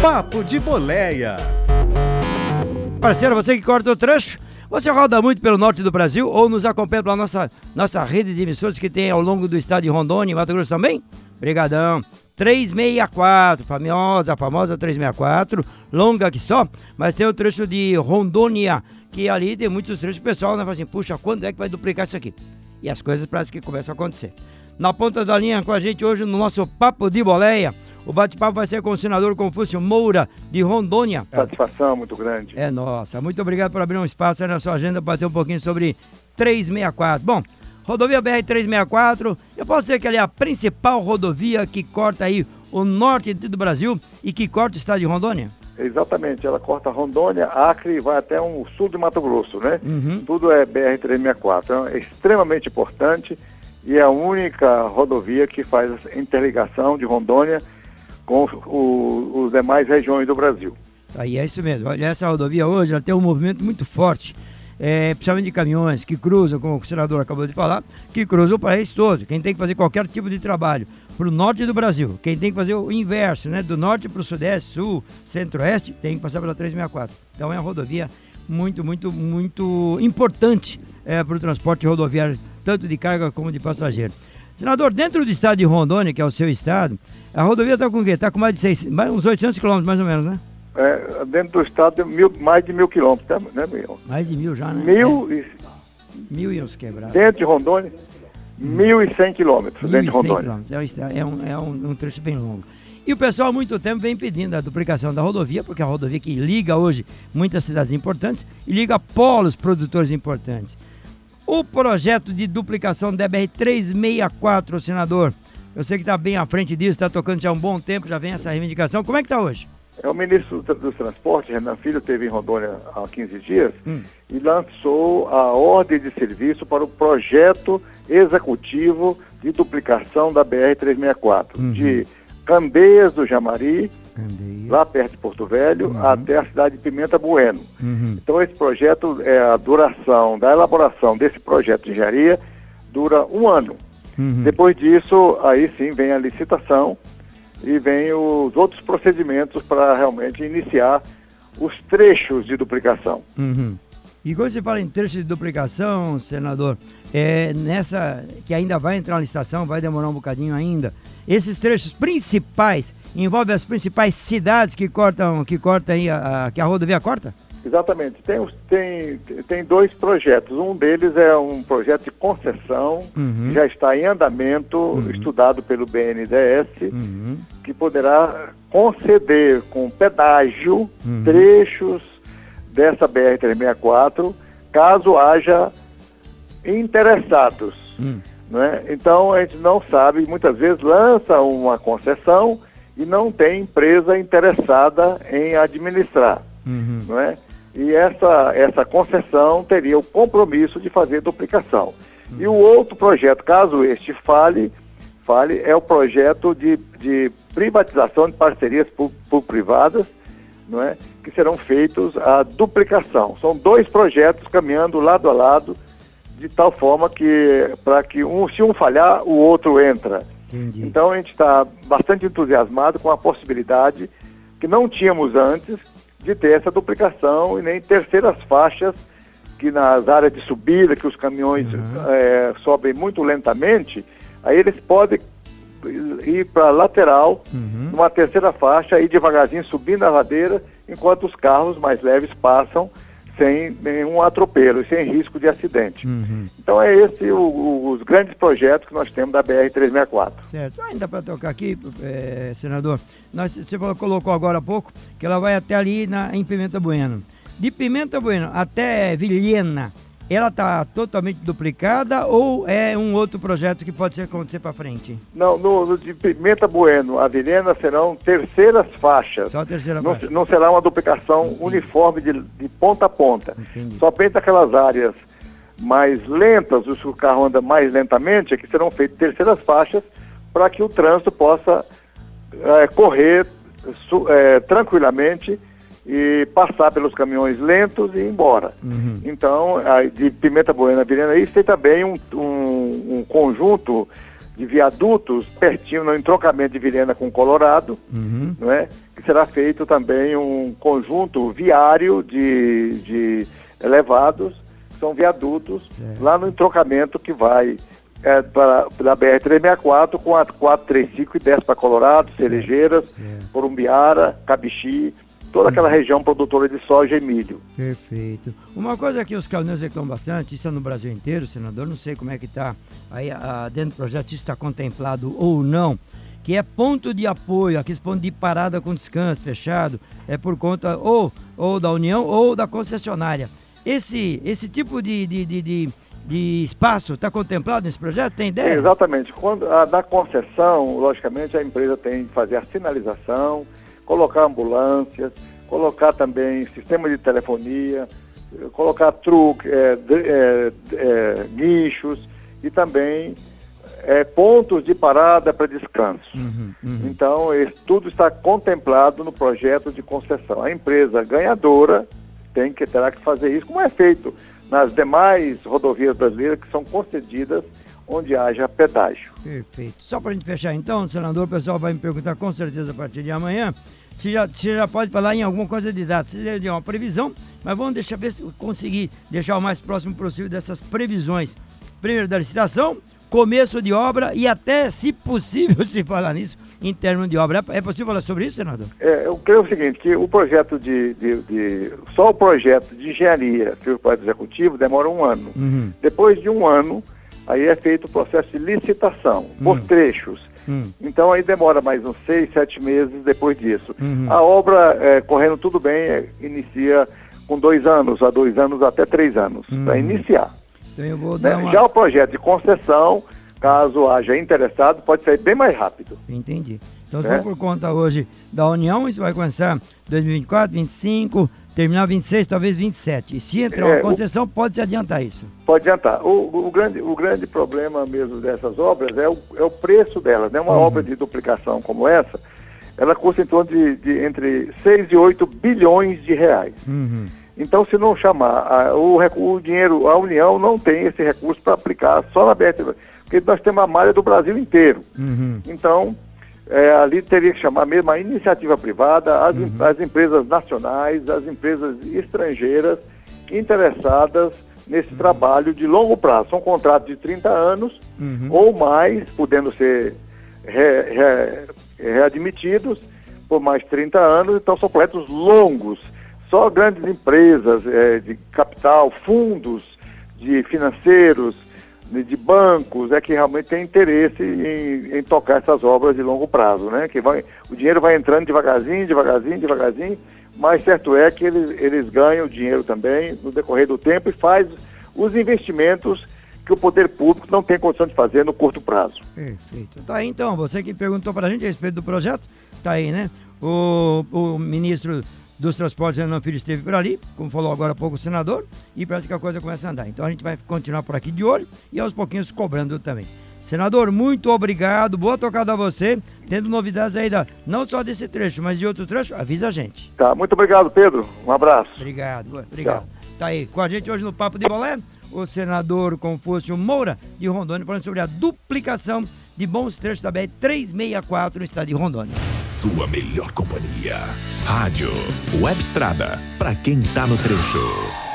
Papo de Boleia. Parceiro, você que corta o trecho, você roda muito pelo norte do Brasil ou nos acompanha pela nossa, nossa rede de emissoras que tem ao longo do estado de Rondônia e Mato Grosso também? Brigadão. 364, famosa, famosa 364, longa que só, mas tem o trecho de Rondônia, que ali tem muitos trechos, pessoal né, fala assim, puxa, quando é que vai duplicar isso aqui? E as coisas parece que começam a acontecer. Na ponta da linha com a gente hoje no nosso Papo de Boleia, o bate-papo vai ser com o senador Confúcio Moura, de Rondônia. Satisfação muito grande. É nossa. Muito obrigado por abrir um espaço aí na sua agenda para ter um pouquinho sobre 364. Bom, rodovia BR-364, eu posso dizer que ela é a principal rodovia que corta aí o norte do Brasil e que corta o estado de Rondônia? Exatamente, ela corta Rondônia, Acre e vai até o sul de Mato Grosso, né? Uhum. Tudo é BR-364. Então, é extremamente importante e é a única rodovia que faz essa interligação de Rondônia com os demais regiões do Brasil. Aí é isso mesmo. Olha, essa rodovia hoje ela tem um movimento muito forte, é, principalmente de caminhões que cruzam, como o senador acabou de falar, que cruzam o país todo. Quem tem que fazer qualquer tipo de trabalho para o norte do Brasil, quem tem que fazer o inverso, né, do norte para o sudeste, sul, centro-oeste, tem que passar pela 364. Então é uma rodovia muito, muito, muito importante é, para o transporte rodoviário, tanto de carga como de passageiro. Senador, dentro do estado de Rondônia, que é o seu estado, a rodovia está com o quê? Está com mais de seis, mais, uns 800 quilômetros mais ou menos, né? É, dentro do estado, mil, mais de mil quilômetros, né, Mil? Mais de mil já, né? Mil, e, É, mil e uns quebrados. dentro de Rondônia, mil e cem quilômetros dentro de 1.100 Rondônia. É um É, um, é um, um trecho bem longo. E o pessoal há muito tempo vem pedindo a duplicação da rodovia, porque é a rodovia que liga hoje muitas cidades importantes e liga polos produtores importantes. O projeto de duplicação da BR-364, senador, eu sei que está bem à frente disso, está tocando já há um bom tempo, já vem essa reivindicação. Como é que está hoje? É o ministro do- dos Transportes, Renan Filho, esteve em Rondônia há 15 dias Hum. e lançou a ordem de serviço para o projeto executivo de duplicação da BR-364, Uhum. de Candeias do Jamari, Lá perto de Porto Velho, Uhum. até a cidade de Pimenta Bueno. Uhum. Então esse projeto, é a duração da elaboração desse projeto de engenharia dura um ano. Uhum. Depois disso, aí sim vem a licitação e vem os outros procedimentos para realmente iniciar os trechos de duplicação. Uhum. E quando você fala em trecho de duplicação, senador, é nessa que ainda vai entrar na licitação, vai demorar um bocadinho ainda. Esses trechos principais envolvem as principais cidades que cortam, que cortam aí a, a- que a rodovia corta? Exatamente. Tem, tem, tem dois projetos. Um deles é um projeto de concessão, Uhum. que já está em andamento, estudado pelo BNDES, Uhum. que poderá conceder com pedágio Uhum. trechos dessa BR-364, caso haja interessados. Né? Então a gente não sabe, muitas vezes lança uma concessão e não tem empresa interessada em administrar. Uhum. Não é? E essa, essa concessão teria o compromisso de fazer duplicação. E o outro projeto, caso este fale, fale é o projeto de, de privatização de parcerias público-privadas, não é? que serão feitos a duplicação. São dois projetos caminhando lado a lado, de tal forma que, para que um, se um falhar, o outro entra. Entendi. Então a gente está bastante entusiasmado com a possibilidade que não tínhamos antes de ter essa duplicação e nem terceiras faixas que nas áreas de subida, que os caminhões eh, sobem muito lentamente, aí eles podem ir para a lateral, Uhum. numa terceira faixa, ir devagarzinho subindo a ladeira, enquanto os carros mais leves passam sem nenhum atropelo, sem risco de acidente. Uhum. Então é esse o- o- os grandes projetos que nós temos da BR-364. Certo. Ainda para tocar aqui, eh, senador, nós, você colocou agora há pouco que ela vai até ali na, em Pimenta Bueno. De Pimenta Bueno até Vilhena, ela está totalmente duplicada ou é um outro projeto que pode acontecer para frente? Não, no, no de Pimenta Bueno, a Vilhena serão terceiras faixas. Só a terceira Não, faixa. não será uma duplicação uniforme de, de ponta a ponta. Entendi. Somente aquelas áreas mais lentas, os que o carro anda mais lentamente, é que serão feitas terceiras faixas para que o trânsito possa eh, correr su- eh, tranquilamente e passar pelos caminhões lentos e ir embora. Uhum. Então, a- de Pimenta Buena a Vilhena, isso tem também um, um- um conjunto de viadutos pertinho no entroncamento de Vilhena com Colorado, Uhum. não é? que será feito também um conjunto viário de, de elevados, que são viadutos, Certo. lá no entroncamento que vai é, para, da BR-364 com a 435 e desce para Colorado, Cerejeiras. Porumbiara, Cabixi, toda aquela região produtora de soja e milho. Perfeito. Uma coisa que os caminhoneiros reclamam bastante, isso é no Brasil inteiro, senador, não sei como é que está aí ah, dentro do projeto, se está contemplado ou não, que é ponto de apoio, aqueles pontos de parada com descanso fechado, é por conta ou, ou da União ou da concessionária. Esse, esse tipo de, de, de, de, de espaço está contemplado nesse projeto? Tem ideia? Exatamente. Quando a, da concessão, logicamente, a empresa tem que fazer a sinalização, colocar ambulâncias, colocar também sistema de telefonia, eh, colocar truque, eh, dr- eh, eh, nichos e também eh, pontos de parada para descanso. Uhum, uhum. Então, esse- tudo está contemplado no projeto de concessão. A empresa ganhadora tem que terá que fazer isso, como é feito nas demais rodovias brasileiras que são concedidas onde haja pedágio. Perfeito. Só para a gente fechar então, senador, o pessoal vai me perguntar com certeza a partir de amanhã se já, se já pode falar em alguma coisa de data, se já deu uma previsão, mas vamos deixar ver se conseguir deixar o mais próximo possível dessas previsões. Primeiro da licitação, começo de obra e até, se possível, se falar nisso, em termos de obra. É possível falar sobre isso, senador? É, eu creio o seguinte, que o projeto de, de- de- Só o projeto de engenharia feito para o executivo demora um ano. Uhum. Depois de um ano, aí é feito o processo de licitação, por Hum. trechos. Hum. Então aí demora mais uns seis, sete meses depois disso. Uhum. A obra, é, correndo tudo bem, é, inicia com dois anos, a dois anos até três anos, para Uhum. iniciar. Então eu vou né? uma... Já o projeto de concessão, caso haja interessado, pode sair bem mais rápido. Entendi. Então, se É. for por conta hoje da União, isso vai começar 2024, 25, terminar 26, talvez 27. E se entrar uma É, o- concessão, pode se adiantar isso. Pode adiantar. O, o grande, o grande problema mesmo dessas obras é o, é o preço delas. Né? Uma Uhum. obra de duplicação como essa, ela custa em torno de, de entre 6 e 8 bilhões de reais. Uhum. Então, se não chamar a- o, o dinheiro, a União não tem esse recurso para aplicar só na BR, porque nós temos a malha do Brasil inteiro. Uhum. Então, é, ali teria que chamar mesmo a iniciativa privada, as, em- as empresas nacionais, as empresas estrangeiras interessadas nesse trabalho de longo prazo. São contratos de 30 anos Uhum. ou mais, podendo ser re- re- readmitidos por mais 30 anos, então são projetos longos. Só grandes empresas eh, de capital, fundos de financeiros, de, bancos, é que realmente tem interesse em, em tocar essas obras de longo prazo, né? Que vai, o dinheiro vai entrando devagarzinho, devagarzinho, devagarzinho, mas certo é que eles, eles ganham dinheiro também no decorrer do tempo e faz os investimentos que o poder público não tem condição de fazer no curto prazo. Perfeito. Tá aí então, você que perguntou pra gente a respeito do projeto, tá aí, né? O, o ministro dos Transportes, Renan Filho, esteve por ali, como falou agora há pouco o senador, e parece que a coisa começa a andar. Então a gente vai continuar por aqui de olho e aos pouquinhos cobrando também. Senador, muito obrigado, boa tocada a você. Tendo novidades aí, da, não só desse trecho, mas de outro trecho, avisa a gente. Tá, muito obrigado, Pedro. Um abraço. Obrigado, obrigado. Tá aí com a gente hoje no Papo de Bolé, o senador Confúcio Moura, de Rondônia, falando sobre a duplicação de bons trechos da BR-364 no estado de Rondônia. Sua melhor companhia. Rádio Web Estrada. Pra quem tá no trecho.